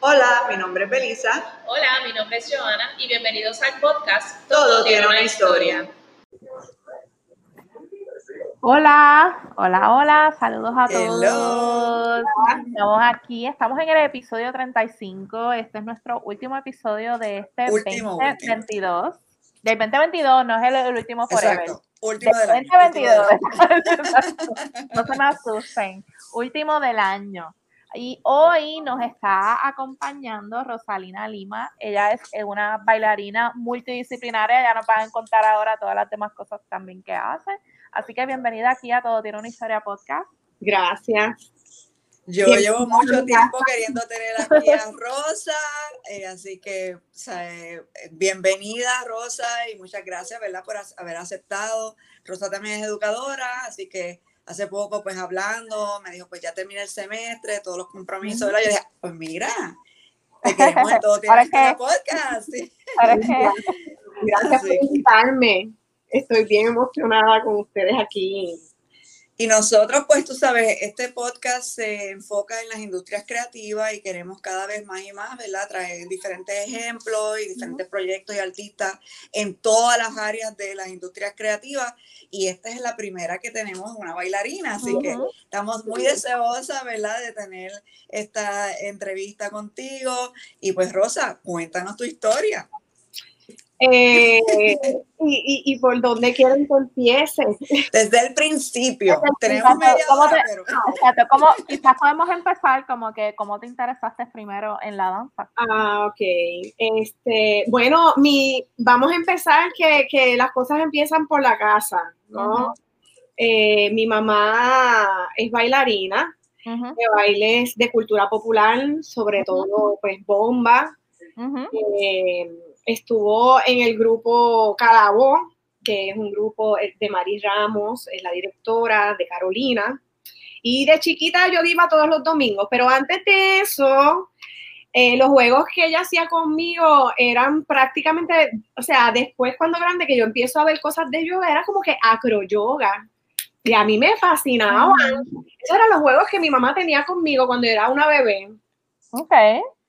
Hola, mi nombre es Belisa. Hola, mi nombre es Joana y bienvenidos al podcast Todo, tiene una historia. Hola, hola, hola, saludos a todos. Estamos aquí, estamos en el episodio 35. Este es nuestro último episodio de este Último, 2022. Del 2022, no es el, el último forever. Exacto. Último Del del año. 2022. no se me asusten. Último del año. Y hoy nos está acompañando Rosalina Lima. Ella es una bailarina multidisciplinaria. Ya nos van a contar ahora todas las demás cosas también que hace. Así que bienvenida aquí a Todo Tiene una Historia Podcast. Gracias. Yo Bien, llevo mucho tiempo queriendo tener aquí a Rosa, eh, así que o sea, eh, bienvenida Rosa y muchas gracias, ¿verdad? Por haber aceptado. Rosa también es educadora, así que hace poco pues hablando, me dijo pues ya terminé el semestre, todos los compromisos, ¿verdad? Yo dije, pues mira, te queremos en todo tiene Ahora Historia que- podcast. sí. Gracias por invitarme. Estoy bien emocionada con ustedes aquí. Y nosotros, pues tú sabes, este podcast se enfoca en las industrias creativas y queremos cada vez más y más, ¿verdad? Traer diferentes ejemplos y diferentes proyectos y artistas en todas las áreas de las industrias creativas. Y esta es la primera que tenemos una bailarina, así que estamos muy deseosas, ¿verdad? De tener esta entrevista contigo. Y pues Rosa, cuéntanos tu historia. Eh, y, y, y por dónde quieren que empiece. Desde el principio. Desde el Tenemos media ¿Cómo hora, te- pero... Exacto, como, quizás podemos empezar como que cómo te interesaste primero en la danza. Ah, ok. Este, bueno, mi, vamos a empezar que, que las cosas empiezan por la casa, ¿no? Eh, mi mamá es bailarina Ujú, de bailes de cultura popular, sobre todo pues bomba. Eh, estuvo en el grupo Calabo, que es un grupo eh, de Mari Ramos, es la directora de Carolina. Y de chiquita yo iba todos los domingos, pero antes de eso, eh, los juegos que ella hacía conmigo eran prácticamente, o sea, después cuando grande que yo empiezo a ver cosas de yoga, era como que acroyoga. Y a mí me fascinaban. Esos eran los juegos que mi mamá tenía conmigo cuando era una bebé. Ok,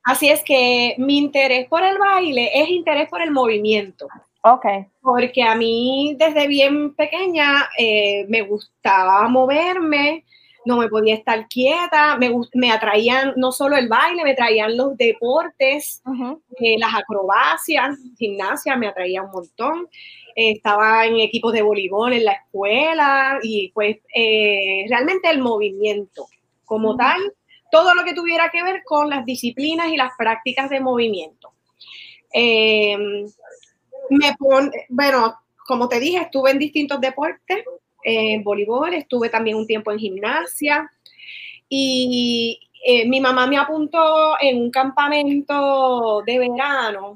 Así es que mi interés por el baile es interés por el movimiento, ok. porque a mí desde bien pequeña eh, me gustaba moverme, no me podía estar quieta, me, me atraían no solo el baile, me traían los deportes, eh, las acrobacias, gimnasia me atraía un montón. Eh, estaba en equipos de voleibol en la escuela y pues eh, realmente el movimiento como tal, todo lo que tuviera que ver con las disciplinas y las prácticas de movimiento. Eh, me pon- bueno, como te dije, estuve en distintos deportes, eh, en voleibol, estuve también un tiempo en gimnasia y eh, mi mamá me apuntó en un campamento de verano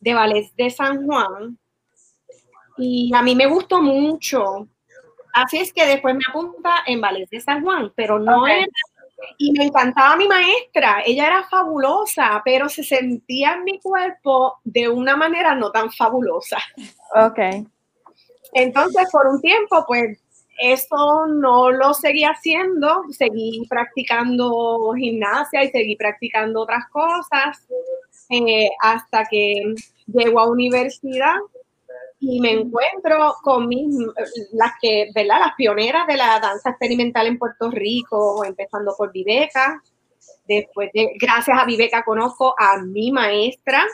de ballet de San Juan y a mí me gustó mucho. Así es que después me apunta en ballet de San Juan, pero no Ok. era y me encantaba mi maestra, ella era fabulosa, pero se sentía en mi cuerpo de una manera no tan fabulosa. Ok. Entonces, por un tiempo, pues eso no lo seguí haciendo, seguí practicando gimnasia y seguí practicando otras cosas eh, hasta que llego a universidad y me encuentro con mis, las que, ¿verdad? Las pioneras de la danza experimental en Puerto Rico, empezando por Viveca. Después, de, gracias a Viveca, conozco a mi maestra,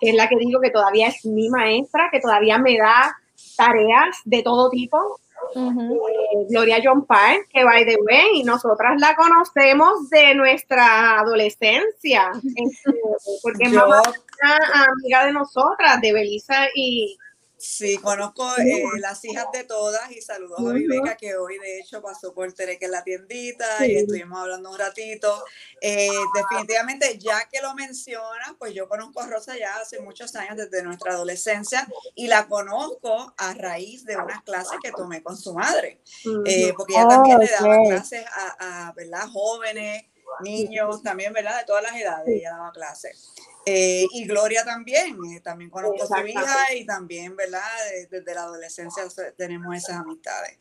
que es la que digo que todavía es mi maestra, que todavía me da tareas de todo tipo. Eh, Gloria John Park, que by the way, nosotras la conocemos de nuestra adolescencia, este, porque es Yo mamá una amiga de nosotras, de Belisa y Sí, conozco eh, las hijas de todas y saludos a. Viveca que hoy de hecho pasó por Tereque en la tiendita Sí. y estuvimos hablando un ratito. Eh, definitivamente, ya que lo mencionas, pues yo conozco a Rosa ya hace muchos años, desde nuestra adolescencia, y la conozco a raíz de unas clases que tomé con su madre, eh, porque ella Oh, también le daba clases a, a, ¿verdad? jóvenes, niños, también, ¿verdad? De todas las edades, ella daba clases. Eh, y Gloria también, eh, también conozco a su hija y también, ¿verdad? De- Desde la adolescencia tenemos esas amistades.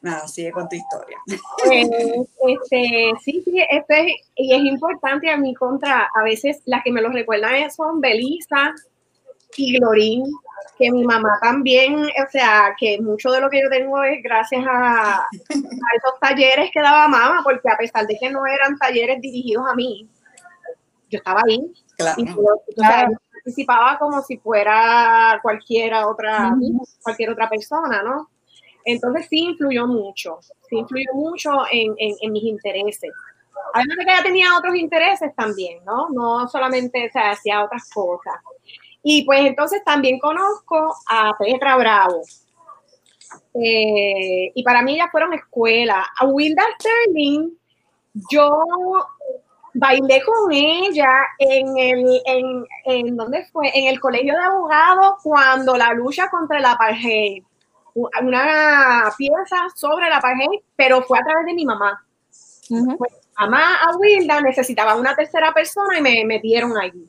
Nada, sigue con tu historia. Pues, este, sí, sí, este, y es importante a mi contra, a veces las que me lo recuerdan son Belisa y Glorín, que mi mamá también, o sea, que mucho de lo que yo tengo es gracias a, a esos talleres que daba mamá, porque a pesar de que no eran talleres dirigidos a mí, yo estaba ahí Claro. y yo, o sea, yo participaba como si fuera cualquiera otra, cualquier otra persona, ¿no? Entonces sí influyó mucho, sí influyó mucho en, en, en mis intereses. Además de que ella tenía otros intereses también, ¿no? No solamente, o sea, hacía otras cosas. Y pues entonces también conozco a Petra Bravo. Eh, y para mí ellas fueron escuela. A Wilda Sterling, yo bailé con ella en el, en, en, ¿dónde fue? En el colegio de abogados cuando la lucha contra el apartheid. Una pieza sobre el apartheid, pero fue a través de mi mamá. Ujú. Mamá a Wilda necesitaba una tercera persona y me metieron allí.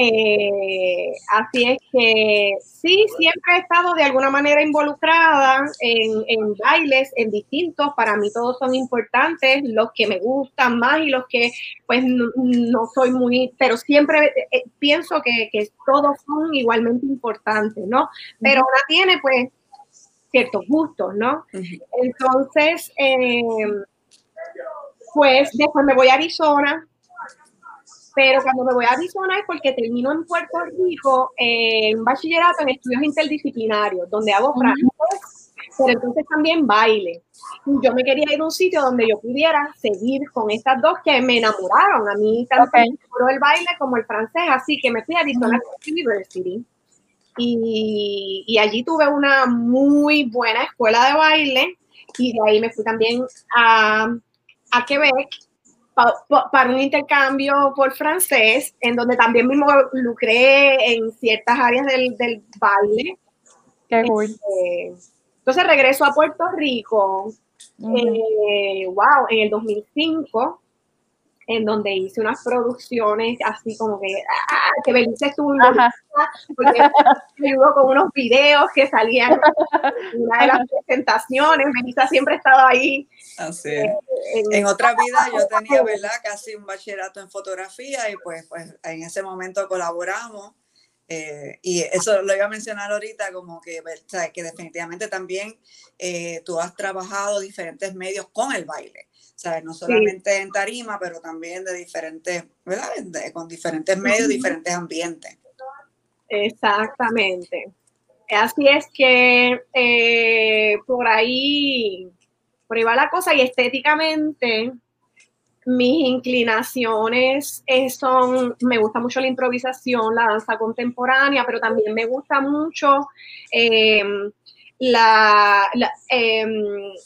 Eh, así es que sí, siempre he estado de alguna manera involucrada en, en bailes, en distintos, para mí todos son importantes, los que me gustan más y los que pues no, no soy muy, pero siempre eh, pienso que, que todos son igualmente importantes, ¿no? Pero una tiene pues ciertos gustos, ¿no? Entonces, eh, pues después me voy a Arizona, pero cuando me voy a Arizona es porque termino en Puerto Rico eh, un bachillerato en estudios interdisciplinarios, donde hago francés, pero entonces también baile. Yo me quería ir a un sitio donde yo pudiera seguir con estas dos que me enamoraron. A mí tanto me enamoró el baile como el francés, así que me fui a Arizona State University. Y, y allí tuve una muy buena escuela de baile y de ahí me fui también a, a Quebec pa- pa- para un intercambio por francés, en donde también me involucré en ciertas áreas del, del baile. Qué cool. Eh, entonces regreso a Puerto Rico, eh, wow, en el 2005, en donde hice unas producciones así como que, ah, que Belice estuvo involucrada, Ajá. porque me ayudó con unos videos que salían en una de las presentaciones. Melissa siempre estaba ahí. Así es. en- En otra vida yo tenía, ¿verdad? Casi un bachillerato en fotografía y pues, pues en ese momento colaboramos. eh, y eso lo iba a mencionar ahorita, como que, ver- o sea, que definitivamente también eh, tú has trabajado diferentes medios con el baile. ¿Sabes? No solamente en tarima, pero también de diferentes, ¿verdad? De- con diferentes medios, diferentes ambientes. Exactamente. Así es que eh, por ahí, por ahí va la cosa y estéticamente mis inclinaciones eh, son, me gusta mucho la improvisación, la danza contemporánea, pero también me gusta mucho eh, la, la, eh,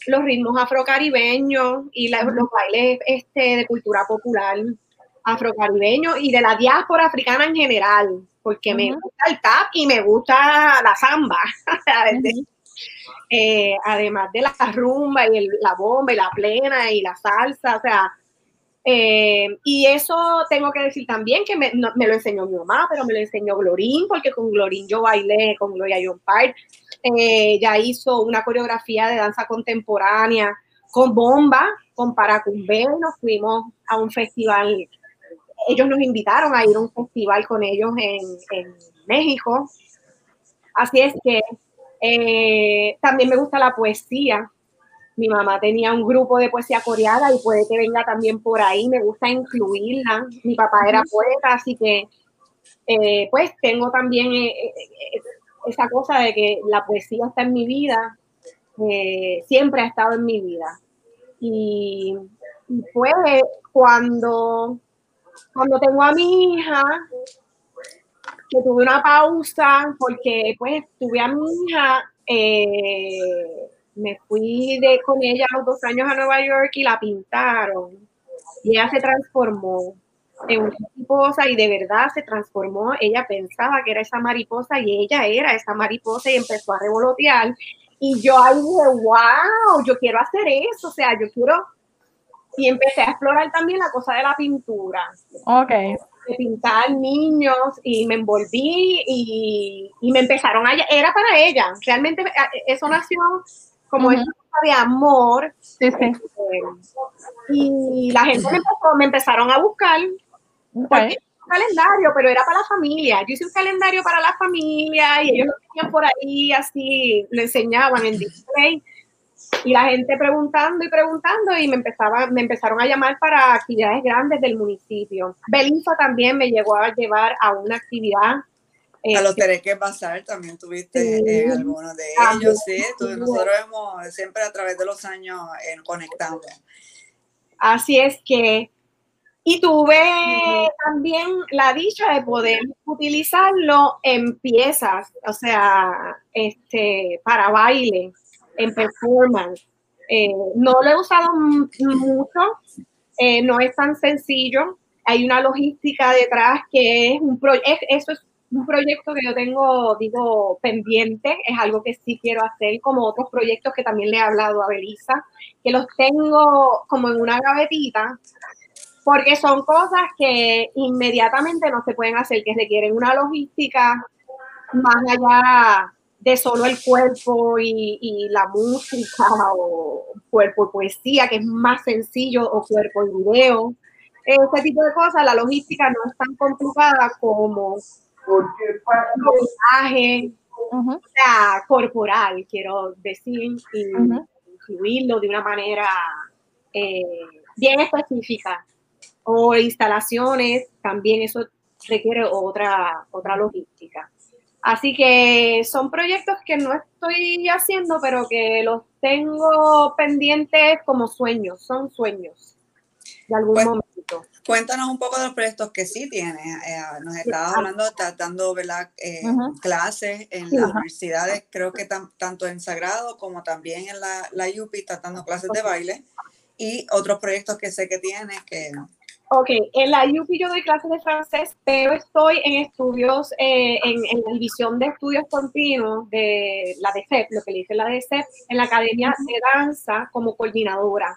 los ritmos afrocaribeños y la, los bailes este, de cultura popular afrocaribeño y de la diáspora africana en general, porque me gusta el tap y me gusta la samba, eh, además de la rumba y el- la bomba y la plena y la salsa, o sea, eh, y eso tengo que decir también que me, no- me lo enseñó mi mamá, pero me lo enseñó Glorín, porque con Glorín yo bailé con Gloria John Park, eh, ya hizo una coreografía de danza contemporánea con bomba, con Paracumbé, nos fuimos a un festival ellos nos invitaron a ir a un festival con ellos en, en México. Así es que eh, también me gusta la poesía. Mi mamá tenía un grupo de poesía coreana y puede que venga también por ahí. Me gusta incluirla. Mi papá era poeta, así que eh, pues tengo también eh, esa cosa de que la poesía está en mi vida. eh, siempre ha estado en mi vida. Y, y pues cuando cuando tengo a mi hija, que tuve una pausa porque pues tuve a mi hija, eh, me fui de, con ella a los dos años a Nueva York y la pintaron. Y ella se transformó en una mariposa y de verdad se transformó. Ella pensaba que era esa mariposa y ella era esa mariposa y empezó a revolotear. Y yo ahí dije, wow, yo quiero hacer eso, o sea, yo quiero... Y empecé a explorar también la cosa de la pintura. Ok. de pintar niños y me envolví y, y, me empezaron a... Era para ella, realmente eh, eso nació como uh de amor. Sí, sí. y la gente me, empezó, me, empezaron a buscar. Okay. un calendario, pero era para la familia. Yo hice un calendario para la familia y ellos lo tenían por ahí, así, lo enseñaban en display y la gente preguntando y preguntando y me empezaba, me empezaron a llamar para actividades grandes del municipio. Belisa también me llegó a llevar a una actividad. a los que que pasar también tuviste sí, algunos de ellos, sí. nosotros hemos siempre a través de los años eh, conectado. Así es que, y tuve también la dicha de poder utilizarlo en piezas, o sea, este, para baile en performance. Eh, no lo he usado mucho, eh, no es tan sencillo. Hay una logística detrás que es un proyecto, eso es un proyecto que yo tengo, digo, pendiente, es algo que sí quiero hacer, como otros proyectos que también le he hablado a Belisa, que los tengo como en una gavetita, porque son cosas que inmediatamente no se pueden hacer, que requieren una logística más allá de solo el cuerpo y, la música o cuerpo y poesía, que es más sencillo, o cuerpo y video. Ese tipo de cosas, la logística no es tan complicada como el corporal, quiero decir, y incluirlo de una manera eh, bien específica. O instalaciones, también eso requiere otra, otra logística. Así que son proyectos que no estoy haciendo, pero que los tengo pendientes como sueños, son sueños de algún momento. Cuéntanos un poco de los proyectos que sí tienes. Eh, nos estabas hablando, estás dando eh, clases en las universidades, creo que tanto en Sagrado como también en la, la UPI, estás dando clases de baile y otros proyectos que sé que tienes que Ok, en la UP yo doy clases de francés, pero estoy en estudios, eh, en, la división de estudios continuos de la DCEP, lo que le dice la DCEP, en la Academia de Danza como coordinadora.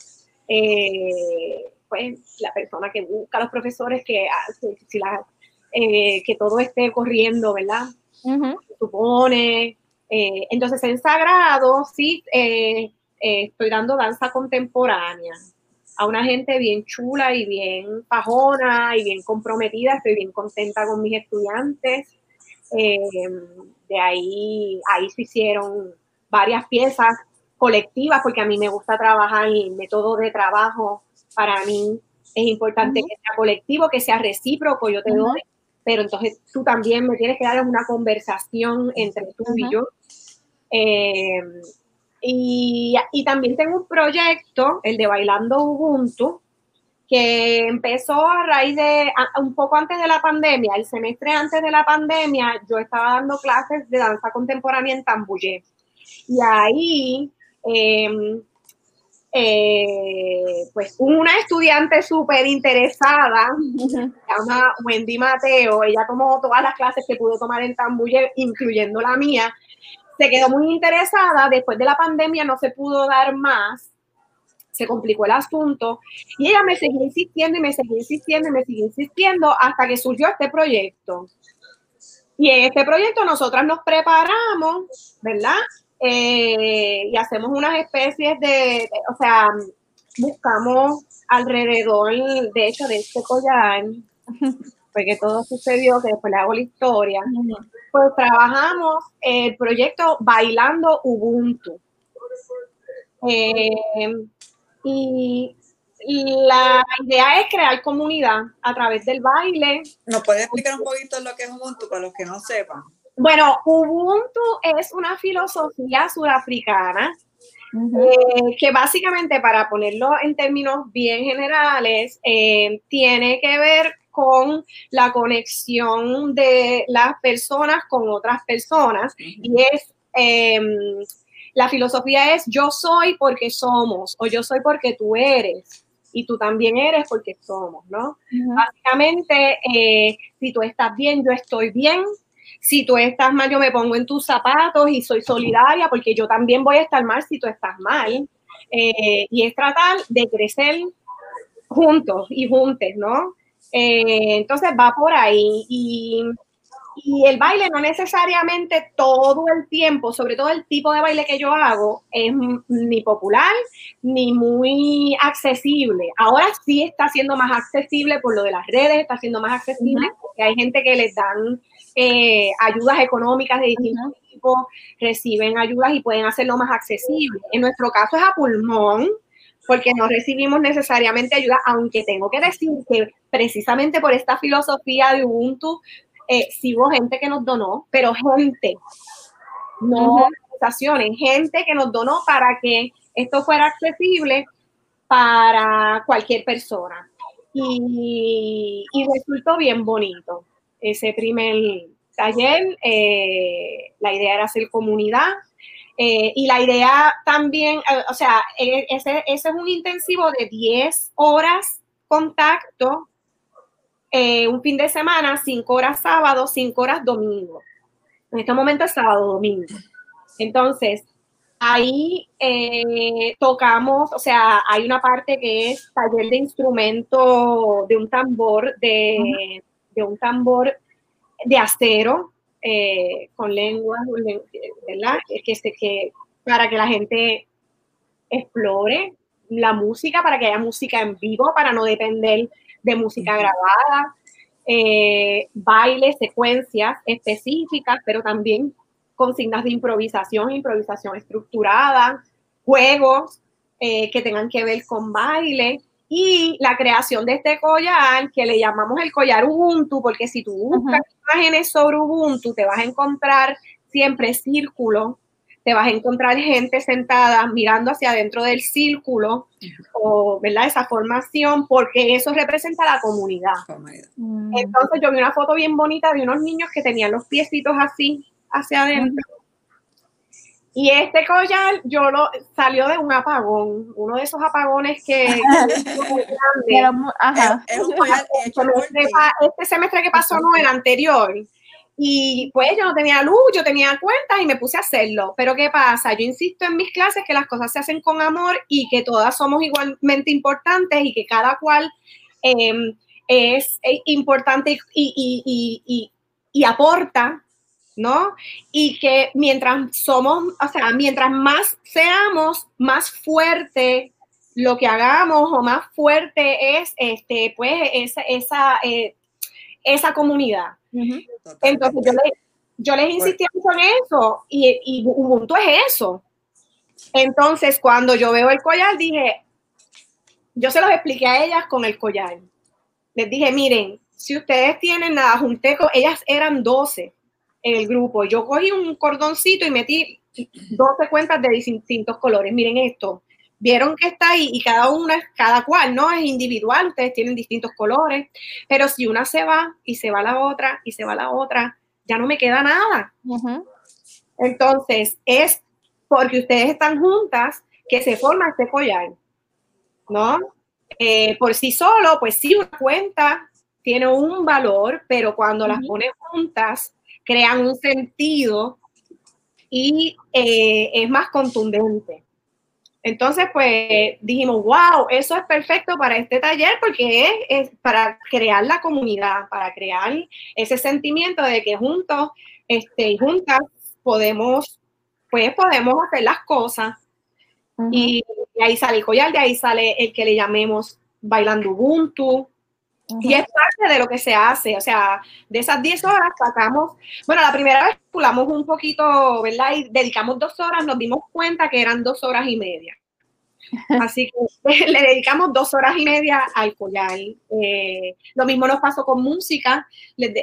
Eh, pues la persona que busca a los profesores que, si la, eh, que todo esté corriendo, ¿verdad? Supone. entonces, en Sagrado, sí, estoy dando danza contemporánea a una gente bien chula y bien pajona y bien comprometida. Estoy bien contenta con mis estudiantes. Eh, de ahí, ahí se hicieron varias piezas colectivas porque a mí me gusta trabajar el método de trabajo. Para mí es importante que sea colectivo, que sea recíproco, yo te doy, pero entonces tú también me tienes que dar una conversación entre tú y yo. Eh, y, también tengo un proyecto, el de Bailando Ubuntu, que empezó a raíz de, un poco antes de la pandemia, el semestre antes de la pandemia, yo estaba dando clases de danza contemporánea en Tambuyé. Y ahí, em, eh, pues una estudiante súper interesada, se llama Wendy Mateo, ella tomó todas las clases que pudo tomar en Tambuyé, incluyendo la mía, se quedó muy interesada, después de la pandemia no se pudo dar más, se complicó el asunto y ella me seguía insistiendo y me seguía insistiendo y me seguía insistiendo hasta que surgió este proyecto. Y en este proyecto nosotras nos preparamos, ¿verdad? Eh, y hacemos unas especies de, o sea, buscamos alrededor, de hecho, de este collar, porque todo sucedió, que después le hago la historia, pues trabajamos el proyecto Bailando Ubuntu. Eh, y la idea es crear comunidad a través del baile. ¿Nos puede explicar un poquito lo que es Ubuntu para los que no sepan? Bueno, Ubuntu es una filosofía surafricana eh, que básicamente, para ponerlo en términos bien generales, eh, tiene que ver con la conexión de las personas con otras personas y es em, la filosofía es yo soy porque somos o yo soy porque tú eres y tú también eres porque somos, ¿no? Básicamente, eh, si tú estás bien, yo estoy bien. Si tú estás mal, yo me pongo en tus zapatos y soy solidaria porque yo también voy a estar mal si tú estás mal. Eh, y es tratar de crecer juntos y juntes, ¿no? Eh, entonces va por ahí y, y, el baile no necesariamente todo el tiempo, sobre todo el tipo de baile que yo hago, es ni popular ni muy accesible. Ahora sí está siendo más accesible por lo de las redes, está siendo más accesible porque hay gente que les dan eh, ayudas económicas de distintos tipos, reciben ayudas y pueden hacerlo más accesible. En nuestro caso es a pulmón, porque no recibimos necesariamente ayuda, aunque tengo que decir que precisamente por esta filosofía de Ubuntu, eh, sí hubo gente que nos donó, pero gente, no organizaciones, gente que nos donó para que esto fuera accesible para cualquier persona. Y, y resultó bien bonito ese primer taller. Eh, la idea era hacer comunidad, eh, y la idea también, eh, o sea, e, ese, ese, es un intensivo de 10 horas contacto, eh, un fin de semana, 5 horas sábado, 5 horas domingo. En este momento es sábado, domingo. Entonces, ahí tocamos, o sea, hay una parte que es taller de instrumento de un tambor, de, de un tambor de acero, eh, con lenguas, ¿verdad? Que, que, para que la gente explore la música, para que haya música en vivo, para no depender de música grabada, eh, bailes, secuencias específicas, pero también consignas de improvisación, improvisación estructurada, juegos eh, que tengan que ver con baile y la creación de este collar que le llamamos el collar Ubuntu, porque si tú buscas imágenes sobre Ubuntu, te vas a encontrar siempre círculo, te vas a encontrar gente sentada mirando hacia adentro del círculo, o, ¿verdad? Esa formación, porque eso representa la comunidad. Mm. Entonces yo vi una foto bien bonita de unos niños que tenían los piecitos así hacia adentro. Y este collar yo lo salió de un apagón, uno de esos apagones que, este semestre que pasó no el anterior. Y pues yo no tenía luz, yo tenía cuentas y me puse a hacerlo. Pero ¿qué pasa? Yo insisto en mis clases que las cosas se hacen con amor y que todas somos igualmente importantes y que cada cual em, es, importante y, y aporta ¿no? Y que mientras somos, o sea, mientras más seamos, más fuerte lo que hagamos o más fuerte es, este, pues, esa, esa, eh, esa comunidad. Entonces, yo, le, yo les insistí en eso y, y Ubuntu es eso. Entonces, cuando yo veo el collar, dije, yo se los expliqué a ellas con el collar. Les dije, miren, si ustedes tienen nada, junté con, ellas eran 12 en el grupo. Yo cogí un cordoncito y metí 12 cuentas de distintos colores. Miren esto. Vieron que está ahí y cada una, cada cual, ¿no? Es individual, ustedes tienen distintos colores, pero si una se va y se va la otra y se va la otra, ya no me queda nada. Entonces, es porque ustedes están juntas que se forma este collar, ¿no? Eh, por sí solo, pues sí, una cuenta tiene un valor, pero cuando las pones juntas, crean un sentido y eh, es más contundente. Entonces, pues dijimos, wow, eso es perfecto para este taller porque es, para crear la comunidad, para crear ese sentimiento de que juntos este, y juntas podemos, pues podemos hacer las cosas. y, y, ahí sale el collar, de ahí sale el que le llamemos bailando Ubuntu, y es parte de lo que se hace, o sea, de esas 10 horas sacamos, bueno, la primera vez pulamos un poquito, ¿verdad? Y dedicamos dos horas, nos dimos cuenta que eran dos horas y media. Así que le dedicamos dos horas y media al collar. Eh, lo mismo nos pasó con música,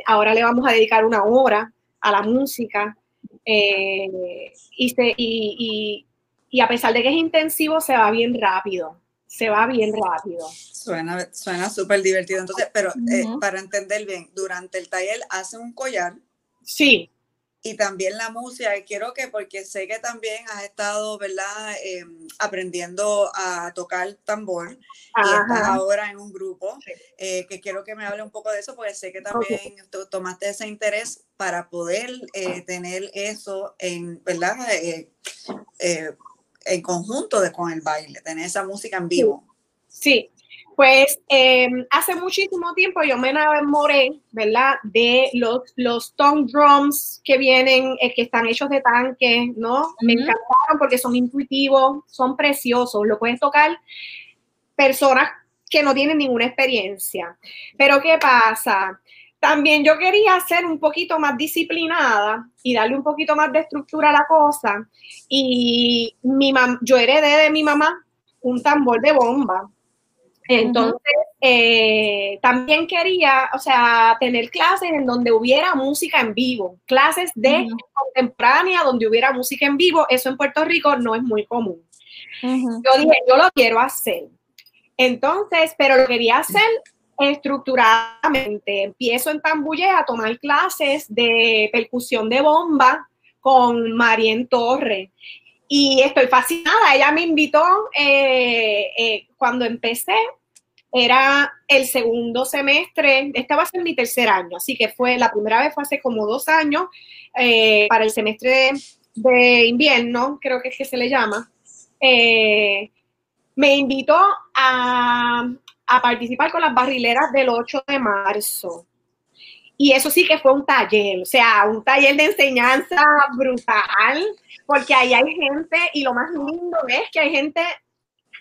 ahora le vamos a dedicar una hora a la música. Eh, y, y, y a pesar de que es intensivo, se va bien rápido se va bien rápido. Suena suena súper divertido. Entonces, pero eh, para entender bien, durante el taller hace un collar. Sí. Y también la música, quiero que, porque sé que también has estado, ¿verdad?, em, aprendiendo a tocar tambor y estás ahora en un grupo, eh, que quiero que me hable un poco de eso, porque sé que también tomaste ese interés para poder eh, tener eso en, ¿verdad?, en conjunto de, con el baile, tener esa música en vivo. Sí. Pues eh, hace muchísimo tiempo yo me enamoré, ¿verdad? De los, los tongue drums que vienen, eh, que están hechos de tanque, ¿no? Me encantaron porque son intuitivos, son preciosos, lo pueden tocar personas que no tienen ninguna experiencia. Pero ¿qué pasa? También yo quería ser un poquito más disciplinada y darle un poquito más de estructura a la cosa. Y mi mam- yo heredé de mi mamá un tambor de bomba. Entonces, eh, también quería, o sea, tener clases en donde hubiera música en vivo, clases de contemporánea donde hubiera música en vivo. Eso en Puerto Rico no es muy común. Yo dije, yo lo quiero hacer. Entonces, pero lo quería hacer estructuradamente. Empiezo en Tambuye a tomar clases de percusión de bomba con Marien Torre. Y estoy fascinada. Ella me invitó eh, eh, cuando empecé. Era el segundo semestre, esta va a ser mi tercer año, así que fue la primera vez fue hace como dos años, eh, para el semestre de, invierno, creo que es que se le llama. Me invitó a, a participar con las barrileras del 8 de marzo. Y eso sí que fue un taller, o sea, un taller de enseñanza brutal, porque ahí hay gente, y lo más lindo es que hay gente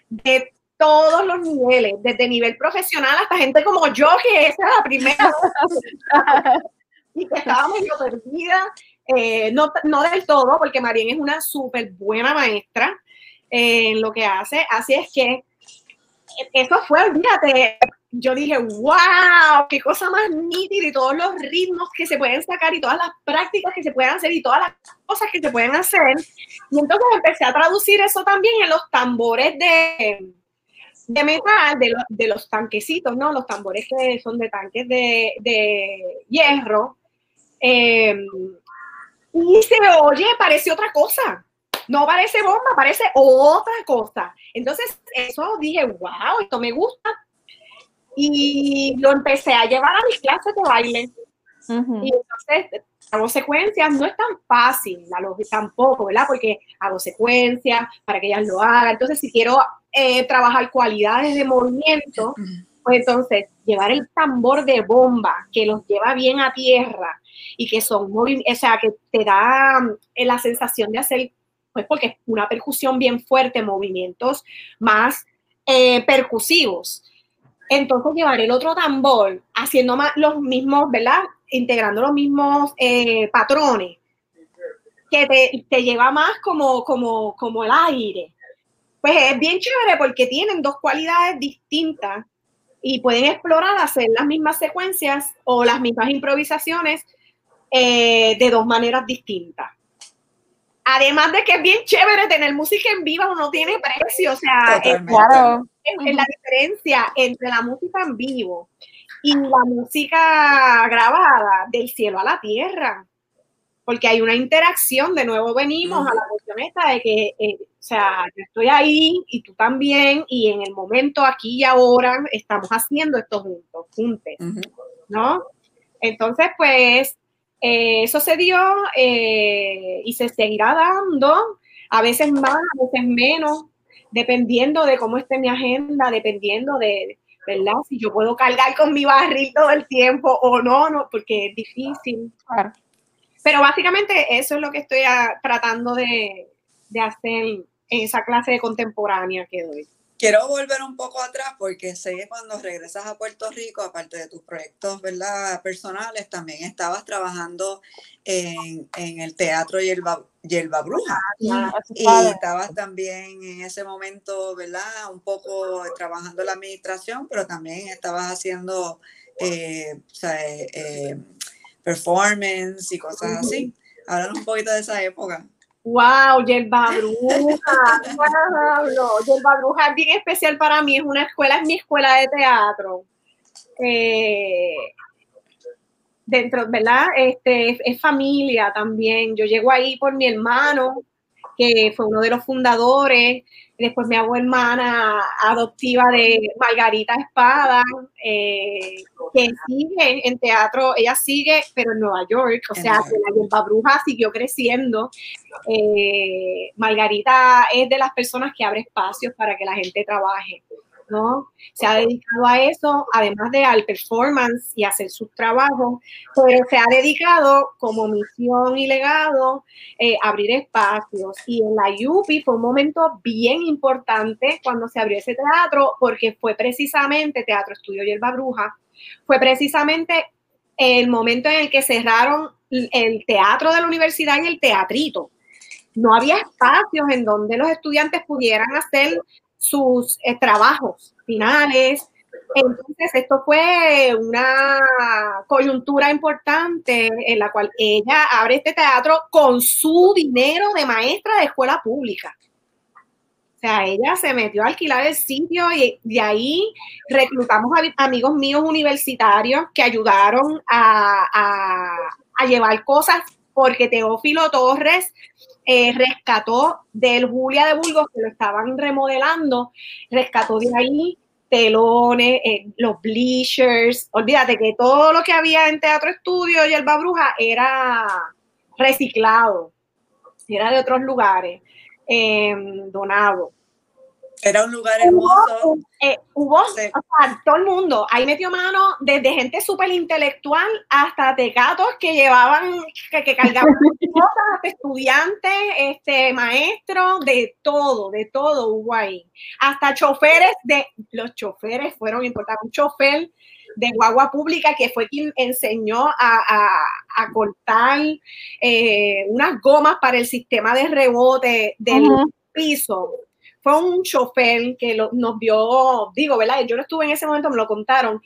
de todos los niveles, desde nivel profesional hasta gente como yo, que esa era la primera y que estaba medio perdida, eh, no, no del todo, porque Marien es una súper buena maestra eh, en lo que hace, así es que eso fue, olvídate, yo dije, wow, qué cosa más nítida y todos los ritmos que se pueden sacar y todas las prácticas que se pueden hacer y todas las cosas que se pueden hacer. Y entonces empecé a traducir eso también en los tambores de, de metal, de, los- de los tanquecitos, ¿no? Los tambores que son de tanques de, de hierro. Eh, y se oye, parece otra cosa. No parece bomba, parece otra cosa. Entonces, eso dije, wow, esto me gusta. Y lo empecé a llevar a mis clases de baile. Y entonces hago secuencias, no es tan fácil, la lógica tampoco, ¿verdad? Porque hago secuencias para que ellas lo hagan. Entonces, si quiero eh, trabajar cualidades de movimiento, pues entonces llevar el tambor de bomba que los lleva bien a tierra y que son muy, o sea, que te da eh, la sensación de hacer, pues porque es una percusión bien fuerte, movimientos más eh, percusivos. Entonces llevar el otro tambor haciendo más los mismos, ¿verdad? Integrando los mismos eh, patrones que te, lleva más como, como, como el aire. Pues es bien chévere porque tienen dos cualidades distintas y pueden explorar hacer las mismas secuencias o las mismas improvisaciones eh, de dos maneras distintas. Además de que es bien chévere tener música en vivo, no tiene precio, o sea, es. Claro. es- es la diferencia entre la música en vivo y la música grabada del cielo a la tierra, porque hay una interacción, de nuevo venimos a la cuestión esta de que, eh, o sea, yo estoy ahí y tú también, y en el momento aquí y ahora estamos haciendo esto juntos, juntos. ¿no? Entonces, pues, eh, eso se dio eh, y se seguirá dando, a veces más, a veces menos, dependiendo de cómo esté mi agenda, dependiendo de, ¿verdad? Si yo puedo cargar con mi barril todo el tiempo o no, no, porque es difícil. Claro. Pero básicamente eso es lo que estoy ah, tratando de, de hacer en esa clase de contemporánea que doy. Quiero volver un poco atrás porque sé que cuando regresas a Puerto Rico, aparte de tus proyectos ¿verdad? personales, también estabas trabajando en, en el teatro Yelba Bruja. Y estabas también en ese momento, ¿verdad? Un poco trabajando en la administración, pero también estabas haciendo eh, o sea, eh, eh, performance y cosas así. Háblanos un poquito de esa época. Wow, Yerba Bruja, Pablo. Yerba Bruja es bien especial para mí, es una escuela, es mi escuela de teatro. Eh, dentro, ¿verdad? Este, es, es familia también. Yo llego ahí por mi hermano, que fue uno de los fundadores. Después me hago hermana adoptiva de Margarita Espada, eh, que sigue en teatro, ella sigue, pero en Nueva York, o sea, que la Yerba Bruja siguió creciendo. Eh, Margarita es de las personas que abre espacios para que la gente trabaje. ¿No? Se ha dedicado a eso, además de al performance y hacer sus trabajos, pero se ha dedicado como misión y legado eh, abrir espacios. Y en la UPI fue un momento bien importante cuando se abrió ese teatro, porque fue precisamente Teatro Estudio Yerba Bruja, fue precisamente el momento en el que cerraron el teatro de la universidad y el teatrito. No había espacios en donde los estudiantes pudieran hacer sus eh, trabajos finales. Entonces, esto fue una coyuntura importante en la cual ella abre este teatro con su dinero de maestra de escuela pública. O sea, ella se metió a alquilar el sitio y de ahí reclutamos a amigos míos universitarios que ayudaron a, a llevar cosas porque Teófilo Torres eh, rescató del Julia de Burgos, que lo estaban remodelando, rescató de ahí telones, eh, los bleachers. Olvídate que todo lo que había en Teatro Estudio y Elba Bruja era reciclado, era de otros lugares, eh, donado. Era un lugar hermoso. Eh, hubo, o sea, todo el mundo, ahí metió mano desde gente súper intelectual hasta tecatos que llevaban, que, que cargaban cosas, estudiantes, este, maestros, de todo, de todo hubo ahí. Hasta choferes de, los choferes fueron importantes, un chofer de guagua pública que fue quien enseñó a, a, a cortar eh, unas gomas para el sistema de rebote del uh -huh. piso fue un chofer que lo, nos vio, digo, ¿verdad? Yo no estuve en ese momento, me lo contaron,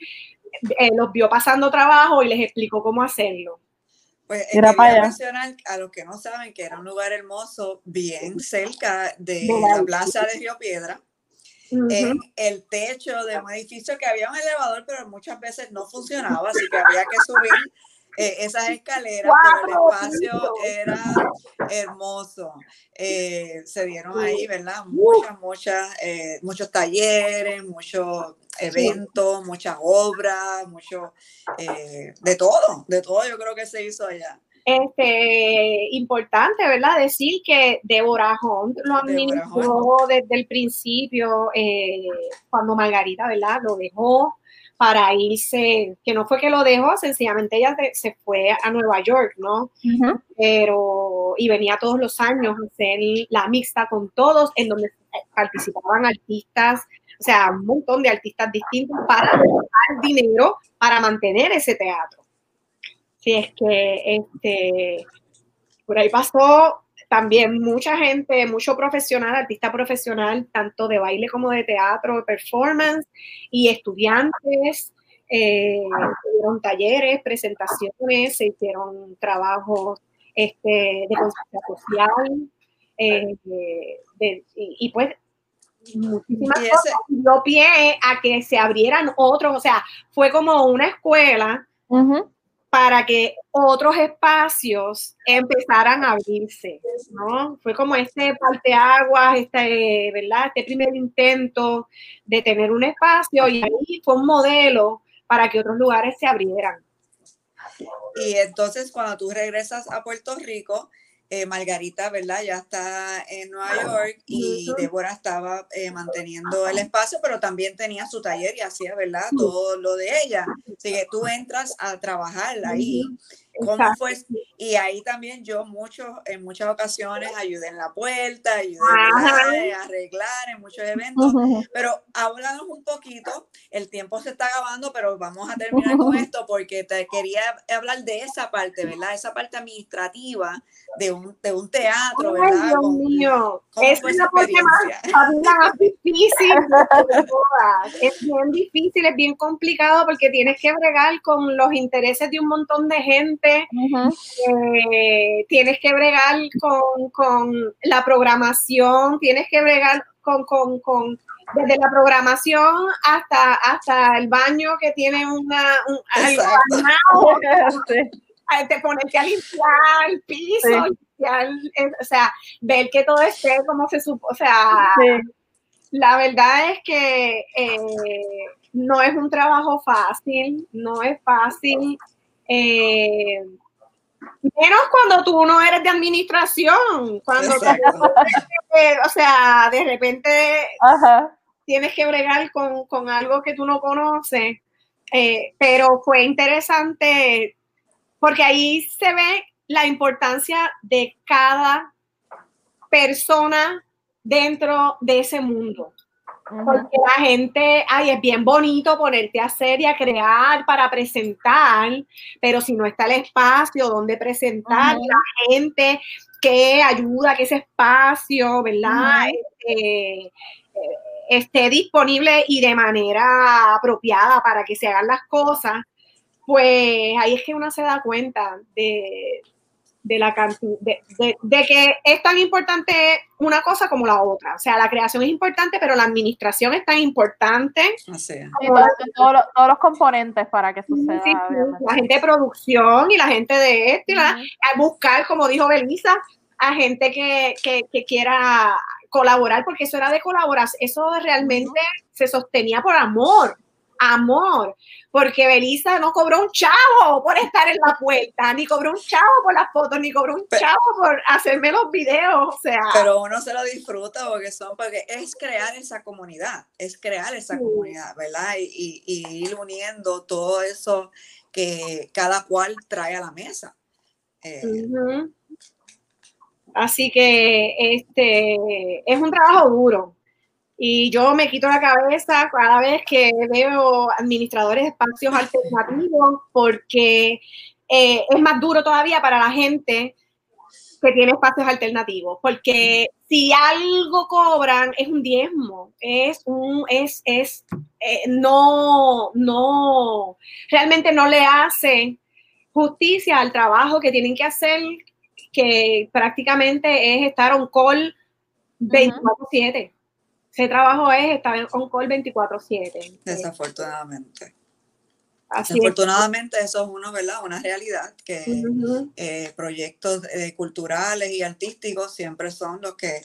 eh, los vio pasando trabajo y les explicó cómo hacerlo. Pues era para mencionar a los que no saben que era un lugar hermoso, bien cerca de la plaza de Río Piedra. Uh -huh. En el techo de un edificio que había un elevador, pero muchas veces no funcionaba, así que había que subir eh, esas escaleras, pero el espacio era hermoso. Eh, se dieron ahí, ¿verdad? Muchas, muchas, eh, muchos talleres, muchos eventos, muchas obras, mucho, eh, de todo, de todo yo creo que se hizo allá. Este, importante, ¿verdad? Decir que Deborah Hunt lo administró desde el principio, eh, cuando Margarita, ¿verdad? Lo dejó para irse, que no fue que lo dejó, sencillamente ella se fue a Nueva York, ¿no? Uh -huh. Pero, y venía todos los años a hacer la mixta con todos, en donde participaban artistas, o sea, un montón de artistas distintos para dar dinero para mantener ese teatro. Si es que, este, por ahí pasó también mucha gente, mucho profesional, artista profesional, tanto de baile como de teatro, de performance, y estudiantes, eh, se dieron talleres, presentaciones, se hicieron trabajos este, de conciencia social, eh, de, de, y, y, pues muchísimas y cosas. dio pie a que se abrieran otros, o sea, fue como una escuela uh -huh para que otros espacios empezaran a abrirse, ¿no? Fue como este parteaguas, este, ¿verdad? Este primer intento de tener un espacio y ahí fue un modelo para que otros lugares se abrieran. Y entonces cuando tú regresas a Puerto Rico, eh, Margarita, ¿verdad? Ya está en Nueva York y Débora estaba eh, manteniendo el espacio, pero también tenía su taller y hacía, ¿verdad? Todo lo de ella. Así que tú entras a trabajar ahí. ¿Cómo fue? Y ahí también yo mucho, en muchas ocasiones ayudé en la puerta, ayudé a arreglar en muchos eventos, pero háblanos un poquito, el tiempo se está acabando, pero vamos a terminar con esto porque te quería hablar de esa parte, ¿verdad? Esa parte administrativa de un, de un teatro, ¿verdad? Ay, Dios mío, es la parte más, más difícil de todas. Es bien difícil, es bien complicado porque tienes que bregar con los intereses de un montón de gente Uh -huh. eh, tienes que bregar con, con, la programación, tienes que bregar con, con, con, desde la programación hasta, hasta el baño que tiene una, un, algo te pones a limpiar el piso, sí. limpiar, o sea, ver que todo esté como se supo, o sea, sí. la verdad es que eh, no es un trabajo fácil, no es fácil. Eh, menos cuando tú no eres de administración, cuando o sea, de repente, Ajá. tienes que bregar con, con algo que tú no conoces. Eh, pero fue interesante porque ahí se ve la importancia de cada persona dentro de ese mundo. Porque la gente, ay, es bien bonito ponerte a hacer y a crear para presentar, pero si no está el espacio donde presentar, la gente que ayuda a que ese espacio, ¿verdad? Este, eh, esté disponible y de manera apropiada para que se hagan las cosas, pues ahí es que uno se da cuenta de, de la cantidad, de, que es tan importante una cosa como la otra. O sea, la creación es importante, pero la administración es tan importante. todos, los, componentes para que suceda. la gente de producción y la gente de esto, y buscar, como dijo Belisa, a gente que, que, quiera colaborar, porque eso era de colaboración, eso realmente se sostenía por amor amor, porque Belisa no cobró un chavo por estar en la puerta, ni cobró un chavo por las fotos, ni cobró un chavo por hacerme los videos, o sea. Pero uno se lo disfruta porque son, porque es crear esa comunidad, es crear esa comunidad, ¿verdad? Y, ir uniendo todo eso que cada cual trae a la mesa. Eh, Así que este es un trabajo duro, y yo me quito la cabeza cada vez que veo administradores de espacios alternativos porque eh, es más duro todavía para la gente que tiene espacios alternativos, porque si algo cobran es un diezmo, es un, es, es, eh, no, no, realmente no le hace justicia al trabajo que tienen que hacer, que prácticamente es estar on call 24/7 ese trabajo es estar en on-call 24/7. Desafortunadamente. Desafortunadamente eso es uno, ¿verdad? Una realidad que eh, proyectos eh, culturales y artísticos siempre son los que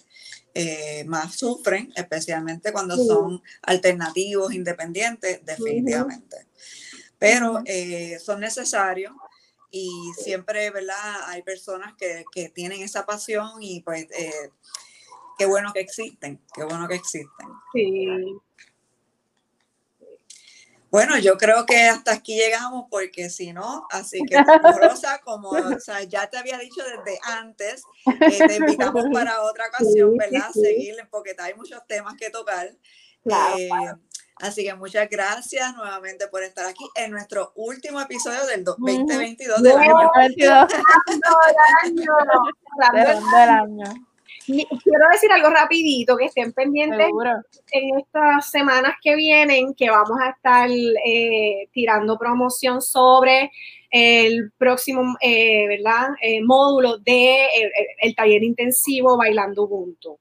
eh, más sufren, especialmente cuando son alternativos, independientes, definitivamente. Pero son necesarios y siempre, ¿verdad? Hay personas que, que tienen esa pasión y pues qué bueno que existen, qué bueno que existen. Sí. Bueno, yo creo que hasta aquí llegamos porque si no, así que Rosa, como ya te había dicho desde antes, eh, te invitamos para otra ocasión, ¿verdad? Seguir porque hay muchos temas que tocar. Eh, así que muchas gracias nuevamente por estar aquí en nuestro último episodio del 2022 del año. del año. Quiero decir algo rapidito, que estén pendientes en estas semanas que vienen, que vamos a estar eh, tirando promoción sobre el próximo, eh, ¿verdad? Eh, módulo de el, taller intensivo Bailando Ubuntu.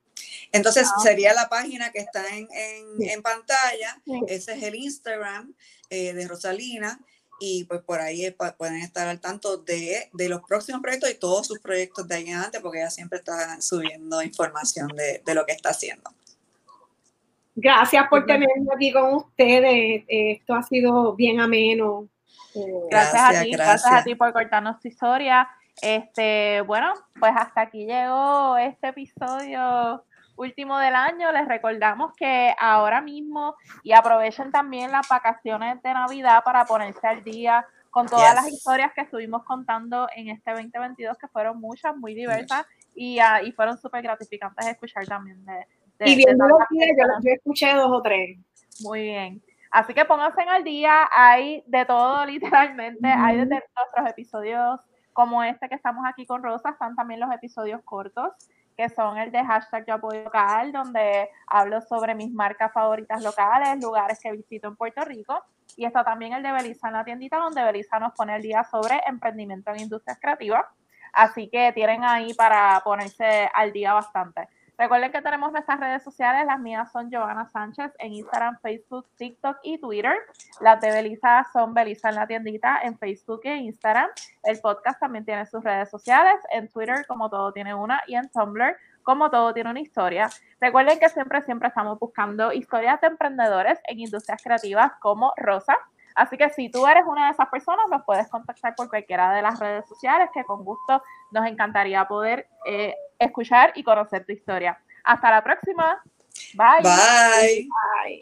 Entonces ah, sería la página que está en, pantalla, ese es el Instagram de Rosalina y pues por ahí pueden estar al tanto de, los próximos proyectos y todos sus proyectos de ahí en adelante, porque ella siempre está subiendo información de, lo que está haciendo. Gracias por tenerme aquí con ustedes. Esto ha sido bien ameno. Gracias, a ti, gracias. a ti por cortarnos tu historia. Este, bueno, pues hasta aquí llegó este episodio último del año. Les recordamos que ahora mismo y aprovechen también las vacaciones de Navidad para ponerse al día con todas las historias que estuvimos contando en este 2022, que fueron muchas, muy diversas y, uh, y fueron súper gratificantes escuchar también de... y viendo los yo, yo escuché dos o tres. Muy bien. Así que pónganse al día, hay de todo literalmente, hay de nuestros episodios como este que estamos aquí con Rosa, están también los episodios cortos que son el de hashtag yo donde hablo sobre mis marcas favoritas locales, lugares que visito en Puerto Rico. Y está también el de Belisa en la tiendita, donde Belisa nos pone el día sobre emprendimiento en industrias creativas. Así que tienen ahí para ponerse al día bastante. Recuerden que tenemos nuestras redes sociales. Las mías son Giovanna Sánchez en Instagram, Facebook, TikTok y Twitter. Las de Belisa son Belisa en la tiendita en Facebook e Instagram. El podcast también tiene sus redes sociales. En Twitter, como todo tiene una, y en Tumblr, como todo tiene una historia. Recuerden que siempre, siempre estamos buscando historias de emprendedores en industrias creativas como Rosa. Así que si tú eres una de esas personas, nos puedes contactar por cualquiera de las redes sociales, que con gusto nos encantaría poder eh, escuchar y conocer tu historia. Hasta la próxima. Bye. Bye. Bye.